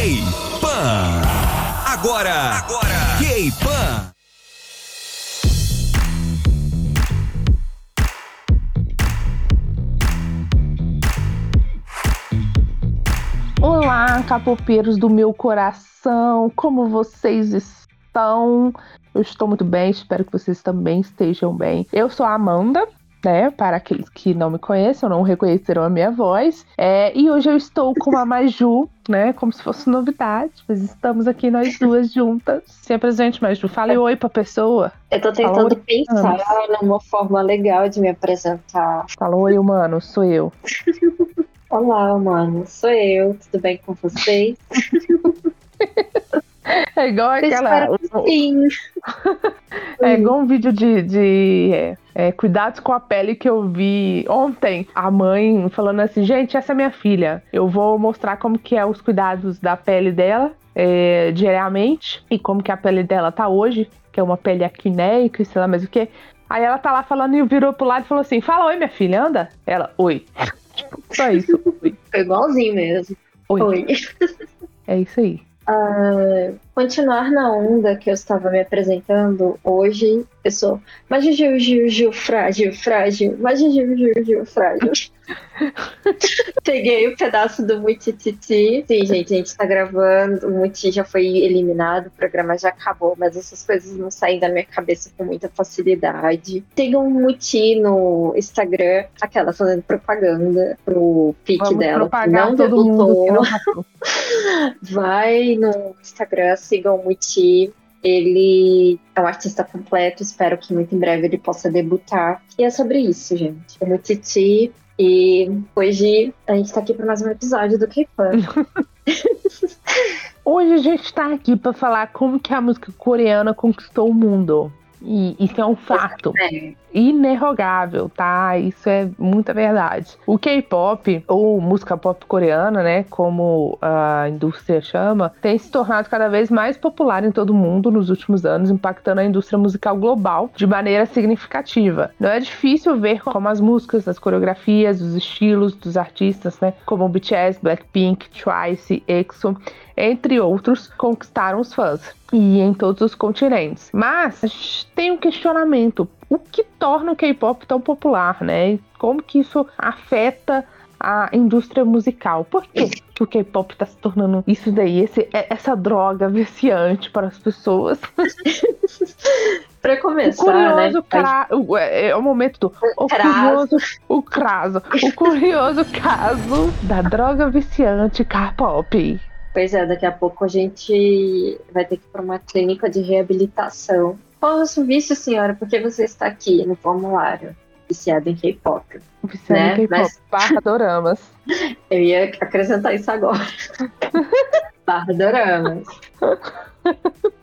K-Pan. Agora, agora, K-Pan. Olá, capopeiros do meu coração, como vocês estão? Eu estou muito bem, espero que vocês também estejam bem. Eu sou a Amanda, né? Para aqueles que não me conhecem não reconheceram a minha voz. É, e hoje eu estou com a Maju, né? Como se fosse novidade, mas estamos aqui nós duas juntas. Se apresente, Maju. Fale oi pra pessoa. Eu tô tentando pensar numa forma legal de me apresentar. Fala oi, humano, sou eu. Olá, humano, sou eu. Tudo bem com vocês? É igual aquela. Sim. É igual um vídeo de, de é, é, cuidados com a pele que eu vi ontem. A mãe falando assim, gente, essa é minha filha. Eu vou mostrar como que é os cuidados da pele dela é, diariamente e como que a pele dela tá hoje, que é uma pele acnéica e sei lá mais o que. Aí ela tá lá falando e virou pro lado e falou assim: Fala oi, minha filha, anda? Ela, oi. Só isso. Oi. Foi igualzinho mesmo. Oi. Oi. É isso aí. Ah, continuar na onda que eu estava me apresentando hoje, eu sou Maju Gil, Gil, Gil, frágil, frágil, Maju Gil, Gil, Gil, frágil. Peguei o um pedaço do Muitititi. Sim, gente, a gente tá gravando. O Muiti já foi eliminado, o programa já acabou, mas essas coisas não saem da minha cabeça com muita facilidade. Tem um Muiti no Instagram, aquela fazendo propaganda pro pique dela. Não todo mundo que não Vai no Instagram, sigam o Muiti. Ele é um artista completo, espero que muito em breve ele possa debutar. E é sobre isso, gente. Muito Titi. E hoje a gente tá aqui para mais um episódio do K-Fan. hoje a gente tá aqui para falar como que a música coreana conquistou o mundo. E isso é um fato. É. Inerrogável, tá? Isso é muita verdade. O K-pop, ou música pop coreana, né? Como a indústria chama, tem se tornado cada vez mais popular em todo o mundo nos últimos anos, impactando a indústria musical global de maneira significativa. Não é difícil ver como as músicas, as coreografias, os estilos dos artistas, né? Como BTS, Blackpink, Twice, EXO, entre outros, conquistaram os fãs e em todos os continentes. Mas tem um questionamento: o que torna o K-pop tão popular, né? Como que isso afeta a indústria musical. Por que o K-pop está se tornando isso daí, esse, é, essa droga viciante para as pessoas? para começar, o curioso né? Cra... O, é, é, o momento do o curioso, o craso, o curioso caso da droga viciante K-pop. Pois é, daqui a pouco a gente vai ter que ir para uma clínica de reabilitação. Posso vício, senhora, porque você está aqui no formulário viciada em K-pop. Viciada né? em K-pop, Mas... barra doramas. Eu ia acrescentar isso agora. barra doramas.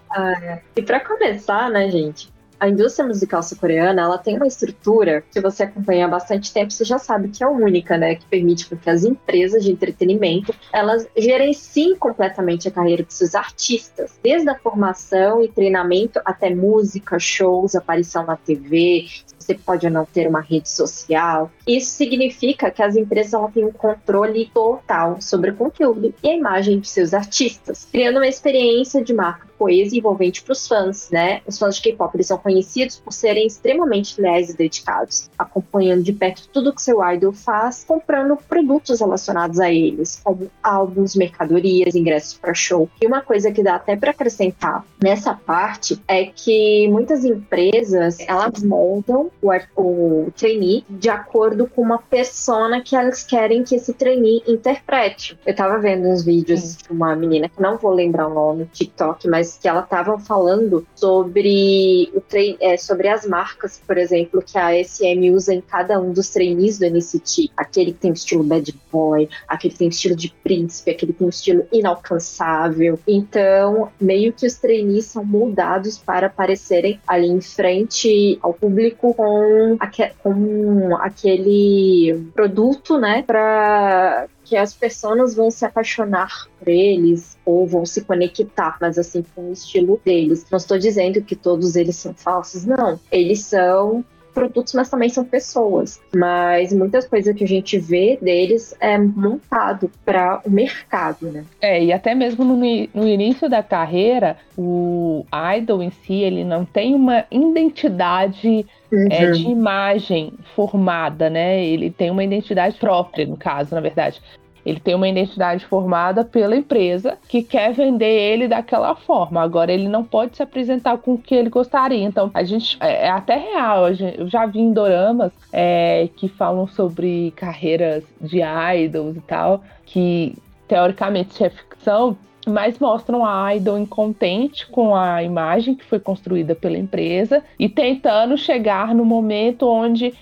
Ah, e para começar, né, gente, a indústria musical sul-coreana, ela tem uma estrutura que você acompanha há bastante tempo, você já sabe que é única, né, que permite que as empresas de entretenimento, elas gerenciem completamente a carreira dos seus artistas, desde a formação e treinamento até música, shows, aparição na TV, você pode não ter uma rede social. Isso significa que as empresas têm um controle total sobre o conteúdo e a imagem de seus artistas, criando uma experiência de marca coesa e envolvente para os fãs, né? Os fãs de K-pop são conhecidos por serem extremamente leais e dedicados, acompanhando de perto tudo que seu idol faz, comprando produtos relacionados a eles, como álbuns, mercadorias, ingressos para show. E uma coisa que dá até para acrescentar nessa parte é que muitas empresas elas montam o, o trainee de acordo com uma persona que elas querem que esse trainee interprete. Eu tava vendo uns vídeos Sim. de uma menina que não vou lembrar o nome, TikTok, mas que ela tava falando sobre o é, sobre as marcas, por exemplo, que a SM usa em cada um dos trainees do NCT. Aquele que tem o estilo bad boy, aquele que tem o estilo de príncipe, aquele que tem o estilo inalcançável. Então, meio que os trainees são moldados para aparecerem ali em frente ao público com com, aque, com aquele produto, né, para que as pessoas vão se apaixonar por eles ou vão se conectar, mas assim com o estilo deles. Não estou dizendo que todos eles são falsos, não. Eles são produtos, mas também são pessoas. Mas muitas coisas que a gente vê deles é montado para o mercado, né? É, e até mesmo no, no início da carreira, o idol em si, ele não tem uma identidade uhum. é, de imagem formada, né? Ele tem uma identidade própria, no caso, na verdade. Ele tem uma identidade formada pela empresa que quer vender ele daquela forma. Agora, ele não pode se apresentar com o que ele gostaria. Então, a gente. É, é até real. Eu já vi em doramas é, que falam sobre carreiras de idols e tal, que teoricamente é ficção, mas mostram a Idol incontente com a imagem que foi construída pela empresa e tentando chegar no momento onde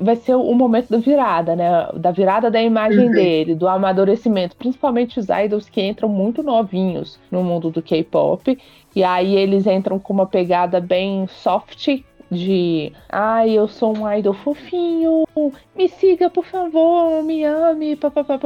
vai ser o momento da virada, né? Da virada da imagem uhum. dele, do amadurecimento, principalmente os idols que entram muito novinhos no mundo do K-pop. E aí eles entram com uma pegada bem soft, de ai, ah, eu sou um idol fofinho, me siga, por favor, me ame, papapá,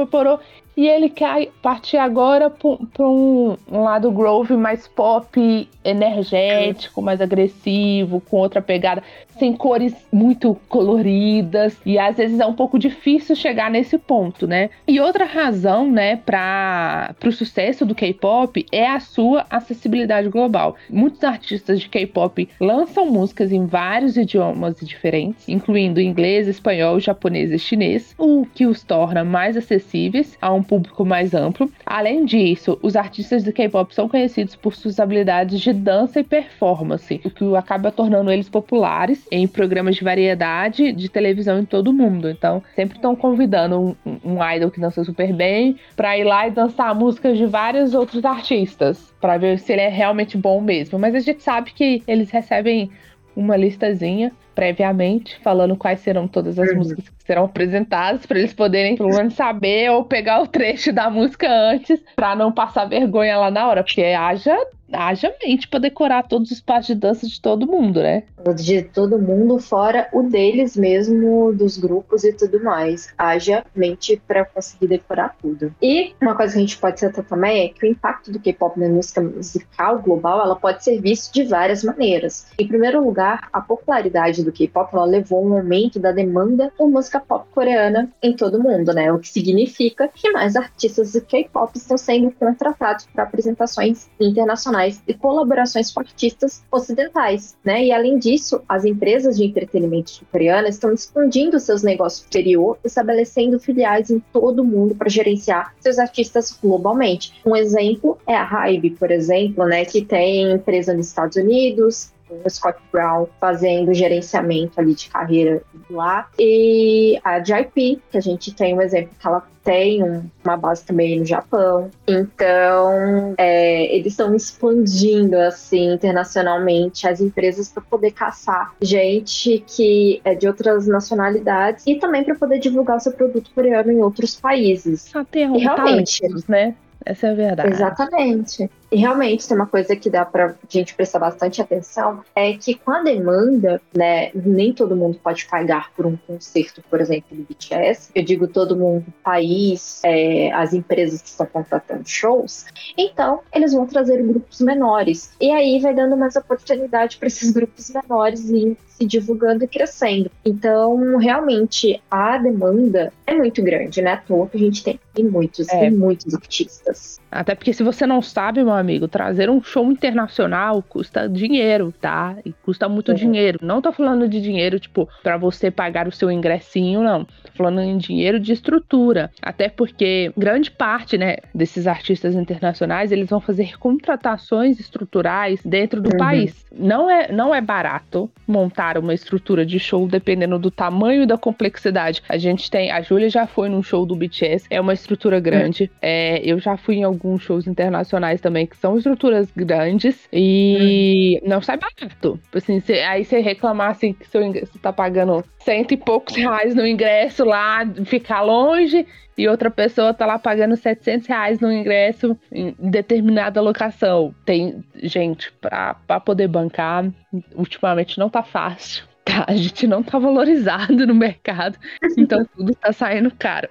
e ele quer partir agora para um, um, lado Grove mais pop, energético, mais agressivo, com outra pegada, sem cores muito coloridas. E às vezes é um pouco difícil chegar nesse ponto, né? E outra razão, né, para o sucesso do K-pop é a sua acessibilidade global. Muitos artistas de K-pop lançam músicas em vários idiomas diferentes, incluindo inglês, espanhol, japonês e chinês, o que os torna mais acessíveis a um público mais amplo. Além disso, os artistas do K-pop são conhecidos por suas habilidades de dança e performance, o que acaba tornando eles populares em programas de variedade de televisão em todo o mundo. Então, sempre estão convidando um, um idol que dança super bem para ir lá e dançar músicas de vários outros artistas, para ver se ele é realmente bom mesmo. Mas a gente sabe que eles recebem uma listazinha previamente, falando quais serão todas as uhum. músicas que serão apresentadas, para eles poderem, pelo menos, saber ou pegar o trecho da música antes, para não passar vergonha lá na hora, porque haja haja mente para decorar todos os passos de dança de todo mundo, né? De todo mundo, fora o deles mesmo, dos grupos e tudo mais. Haja mente para conseguir decorar tudo. E uma coisa que a gente pode citar também é que o impacto do K-pop na música musical global, ela pode ser visto de várias maneiras. Em primeiro lugar, a popularidade do K-pop, ela levou a um aumento da demanda por música pop coreana em todo mundo, né? O que significa que mais artistas do K-pop estão sendo contratados para apresentações internacionais internacionais e colaborações com artistas ocidentais, né? E além disso, as empresas de entretenimento sul-coreanas estão expandindo seus negócios exterior, estabelecendo filiais em todo o mundo para gerenciar seus artistas globalmente. Um exemplo é a Hybe, por exemplo, né, que tem empresa nos Estados Unidos, o Scott Brown fazendo gerenciamento ali de carreira lá. E a JYP, que a gente tem um exemplo que ela tem uma base também no Japão. Então, é, eles estão expandindo assim internacionalmente as empresas para poder caçar gente que é de outras nacionalidades e também para poder divulgar o seu produto coreano em outros países. Até e realmente, né? Essa é a verdade. Exatamente. E realmente tem uma coisa que dá pra gente prestar bastante atenção, é que com a demanda, né, nem todo mundo pode pagar por um concerto, por exemplo, do BTS. Eu digo todo mundo, país, é, as empresas que estão contratando shows. Então, eles vão trazer grupos menores. E aí vai dando mais oportunidade para esses grupos menores irem se divulgando e crescendo. Então, realmente, a demanda é muito grande, né? À toa que a gente tem, tem muitos, é. tem muitos artistas. Até porque se você não sabe, meu amigo, trazer um show internacional custa dinheiro, tá? E custa muito uhum. dinheiro. Não tô falando de dinheiro, tipo, para você pagar o seu ingressinho, não. Tô falando em dinheiro de estrutura. Até porque grande parte, né, desses artistas internacionais, eles vão fazer contratações estruturais dentro do uhum. país. Não é, não é barato montar uma estrutura de show dependendo do tamanho e da complexidade. A gente tem, a Júlia já foi num show do BTS, é uma estrutura grande. Uhum. É, eu já fui em alguns shows internacionais também que são estruturas grandes e hum. não sai barato. Assim, cê, aí você reclamar assim que seu, você tá pagando cento e poucos reais no ingresso lá, ficar longe, e outra pessoa tá lá pagando 700 reais no ingresso em determinada locação. Tem, gente, pra, pra poder bancar, ultimamente não tá fácil. Tá, a gente não tá valorizado no mercado, então tudo tá saindo caro.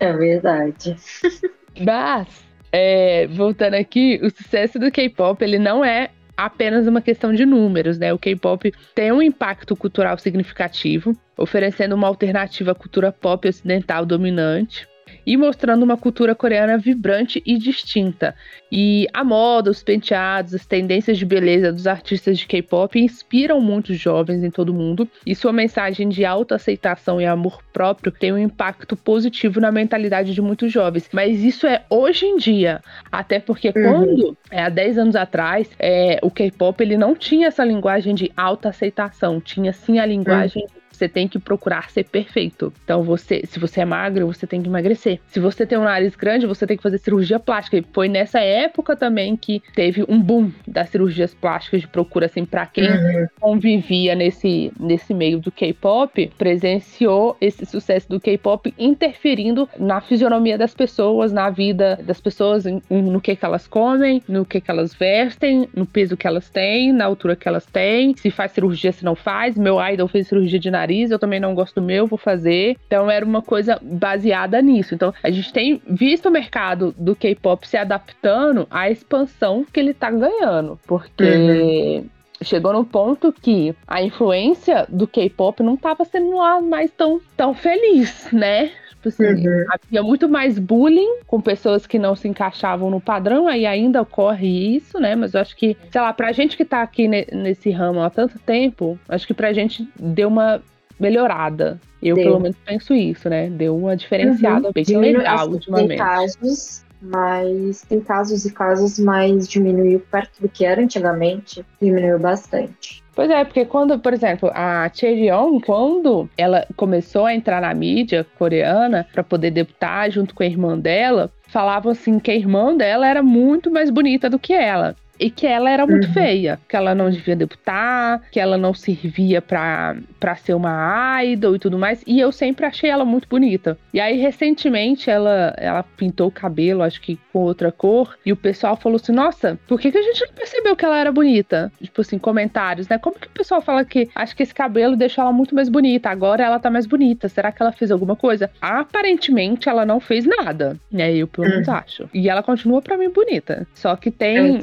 É verdade. Mas é, voltando aqui, o sucesso do K-pop ele não é apenas uma questão de números, né? O K-pop tem um impacto cultural significativo, oferecendo uma alternativa à cultura pop ocidental dominante e mostrando uma cultura coreana vibrante e distinta. E a moda, os penteados, as tendências de beleza dos artistas de K-pop inspiram muitos jovens em todo o mundo, e sua mensagem de autoaceitação e amor próprio tem um impacto positivo na mentalidade de muitos jovens. Mas isso é hoje em dia, até porque uhum. quando, é, há 10 anos atrás, é, o K-pop ele não tinha essa linguagem de autoaceitação, tinha sim a linguagem uhum você tem que procurar ser perfeito. Então, você, se você é magro, você tem que emagrecer. Se você tem um nariz grande, você tem que fazer cirurgia plástica. E foi nessa época também que teve um boom das cirurgias plásticas de procura, assim, para quem uhum. convivia nesse, nesse meio do K-pop, presenciou esse sucesso do K-pop interferindo na fisionomia das pessoas, na vida das pessoas, no que, que elas comem, no que, que elas vestem, no peso que elas têm, na altura que elas têm, se faz cirurgia, se não faz. Meu idol fez cirurgia de nariz nariz, eu também não gosto do meu, vou fazer. Então era uma coisa baseada nisso. Então a gente tem visto o mercado do K-pop se adaptando à expansão que ele tá ganhando. Porque. Uhum chegou no ponto que a influência do K-pop não estava sendo lá mais tão, tão feliz, né? Tipo assim, uhum. havia muito mais bullying com pessoas que não se encaixavam no padrão, aí ainda ocorre isso, né? Mas eu acho que, sei lá, pra gente que tá aqui nesse ramo há tanto tempo, acho que pra gente deu uma melhorada. Eu, Deu. pelo menos, penso isso, né? Deu uma diferenciada uhum. bem legal assim, ultimamente. Tem casos, mas tem casos e casos, mas diminuiu perto do que era antigamente, diminuiu bastante. Pois é, porque quando, por exemplo, a Cheon, quando ela começou a entrar na mídia coreana para poder debutar junto com a irmã dela, falavam assim que a irmã dela era muito mais bonita do que ela e que ela era muito uhum. feia, que ela não devia debutar, que ela não servia pra, pra ser uma idol e tudo mais. E eu sempre achei ela muito bonita. E aí, recentemente, ela, ela pintou o cabelo, acho que com outra cor, e o pessoal falou assim: Nossa, por que, que a gente não percebeu que ela era bonita? Tipo assim, comentários, né? Como que o pessoal fala que acho que esse cabelo deixou ela muito mais bonita, agora ela tá mais bonita. Será que ela fez alguma coisa? Aparentemente, ela não fez nada. né? eu pelo menos uhum. acho. E ela continua para mim bonita. Só que tem,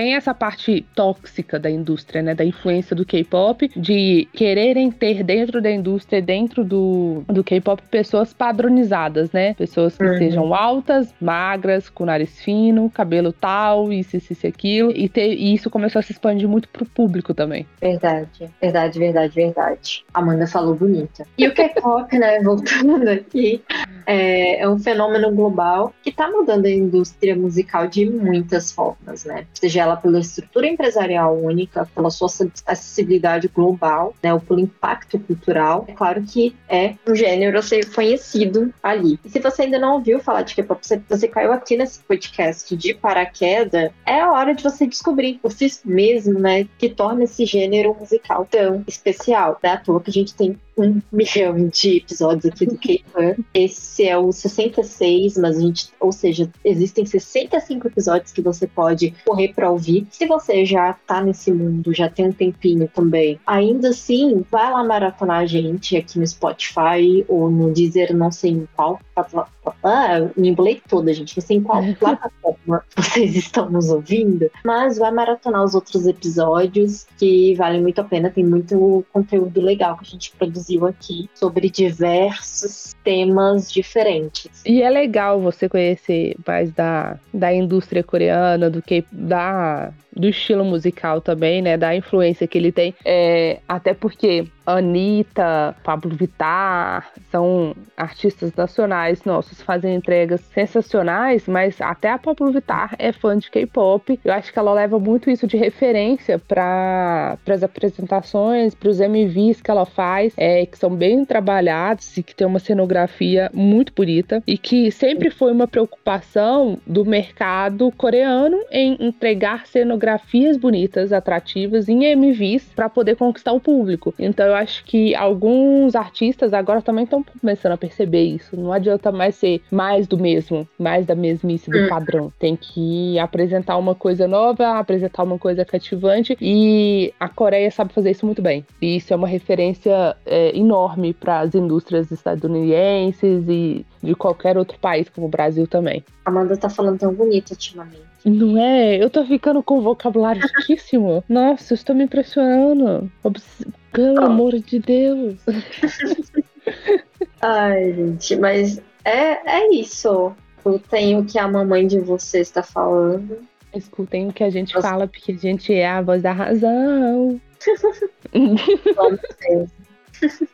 tem essa parte tóxica da indústria, né? Da influência do K-pop, de quererem ter dentro da indústria, dentro do, do K-pop, pessoas padronizadas, né? Pessoas que uhum. sejam altas, magras, com nariz fino, cabelo tal, isso, isso, isso aquilo. E, ter, e isso começou a se expandir muito pro público também. Verdade, verdade, verdade, verdade. Amanda falou bonita. E o K-pop, né? Voltando aqui, é, é um fenômeno global que tá mudando a indústria musical de muitas formas, né? Seja ela pela estrutura empresarial única, pela sua acessibilidade global, né, ou pelo impacto cultural. É claro que é um gênero a ser conhecido ali. E se você ainda não ouviu falar de K-pop, você, você caiu aqui nesse podcast de paraquedas, é a hora de você descobrir por si mesmo, né, que torna esse gênero musical tão especial. É à toa que a gente tem um milhão de episódios aqui do K-Fan. Esse é o 66, mas a gente, ou seja, existem 65 episódios que você pode correr para ouvir. Se você já tá nesse mundo, já tem um tempinho também, ainda assim, vai lá maratonar a gente aqui no Spotify ou no Deezer, não sei em qual ah, me embolei toda, gente. Não sei em qual plataforma vocês estão nos ouvindo, mas vai maratonar os outros episódios que valem muito a pena. Tem muito conteúdo legal que a gente produziu aqui sobre diversos temas diferentes. E é legal você conhecer mais da, da indústria coreana, do que da do estilo musical também, né? Da influência que ele tem. É, até porque Anitta, Pablo Vittar são artistas nacionais nossos, fazem entregas sensacionais, mas até a Pablo Vittar é fã de K-pop. Eu acho que ela leva muito isso de referência para as apresentações, para os MVs que ela faz, é, que são bem trabalhados e que tem uma cenografia muito bonita e que sempre foi uma preocupação do mercado coreano em entregar cenografias bonitas, atrativas em MVs para poder conquistar o público. Então eu acho que alguns artistas agora também estão começando a perceber isso. Não adianta mais ser mais do mesmo, mais da mesmice do hum. padrão. Tem que apresentar uma coisa nova, apresentar uma coisa cativante e a Coreia sabe fazer isso muito bem. E isso é uma referência é, enorme para as indústrias estadunidenses e de qualquer outro país, como o Brasil também. Amanda tá falando tão bonito ultimamente. Não é? Eu tô ficando com vocabulário riquíssimo. Nossa, eu estou me impressionando. Obs- Pelo Oh. amor de Deus. Ai, gente, mas é, é isso. Escutem o que a mamãe de vocês está falando. Escutem o que a gente Nossa. fala, porque a gente é a voz da razão.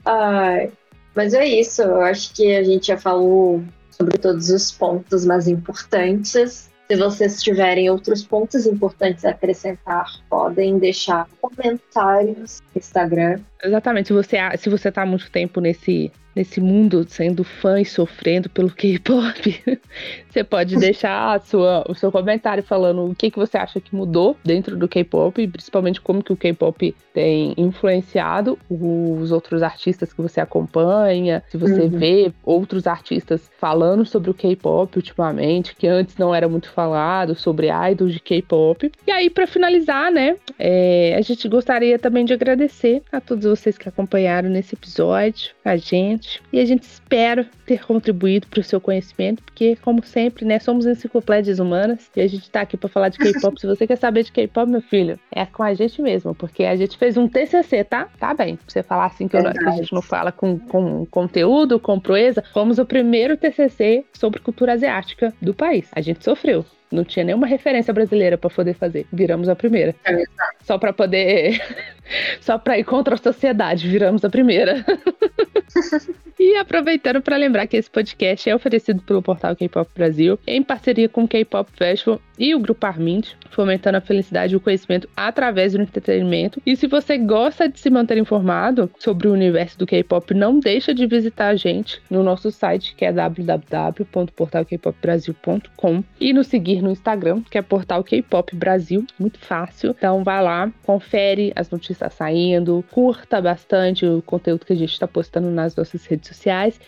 Ai, mas é isso. Eu acho que a gente já falou sobre todos os pontos mais importantes. Se vocês tiverem outros pontos importantes a acrescentar, podem deixar comentários no Instagram. Exatamente. Se você, se você tá há muito tempo nesse, nesse mundo sendo fã e sofrendo pelo K-pop, você pode deixar a sua, o seu comentário falando o que, que você acha que mudou dentro do K-pop, e principalmente como que o K-pop tem influenciado os outros artistas que você acompanha, se você Uhum. vê outros artistas falando sobre o K-pop ultimamente, que antes não era muito falado, sobre idols de K-pop. E aí, pra finalizar, né, é, a gente gostaria também de agradecer a todos vocês que acompanharam nesse episódio, a gente. E a gente espera ter contribuído para o seu conhecimento, porque, como sempre, né, somos enciclopédias humanas e a gente tá aqui para falar de K-pop. Se você quer saber de K-pop, meu filho, é com a gente mesmo, porque a gente fez um TCC, tá? Tá bem. Pra você falar assim que, eu que a gente não fala com, com conteúdo, com proeza, fomos o primeiro TCC sobre cultura asiática do país. A gente sofreu. Não tinha nenhuma referência brasileira para poder fazer. Viramos a primeira. É Só para poder. Só para ir contra a sociedade, viramos a primeira. E aproveitando para lembrar que esse podcast é oferecido pelo portal K-Pop Brasil, em parceria com o K-Pop Festival e o Grupo Armint, fomentando a felicidade e o conhecimento através do entretenimento. E se você gosta de se manter informado sobre o universo do K-Pop, não deixa de visitar a gente no nosso site, que é www.portalkpopbrasil.com e nos seguir no Instagram, que é Portal K-Pop Brasil, muito fácil. Então vai lá, confere as notícias saindo, curta bastante o conteúdo que a gente está postando nas nossas redes sociais.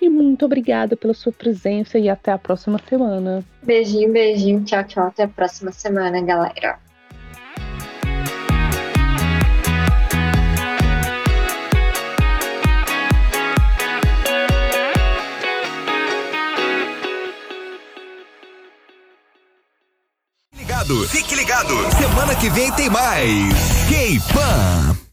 E muito obrigada pela sua presença e até a próxima semana. Beijinho, beijinho. Tchau, tchau. Até a próxima semana, galera. Ligado, fique ligado. Semana que vem tem mais. K-Pan.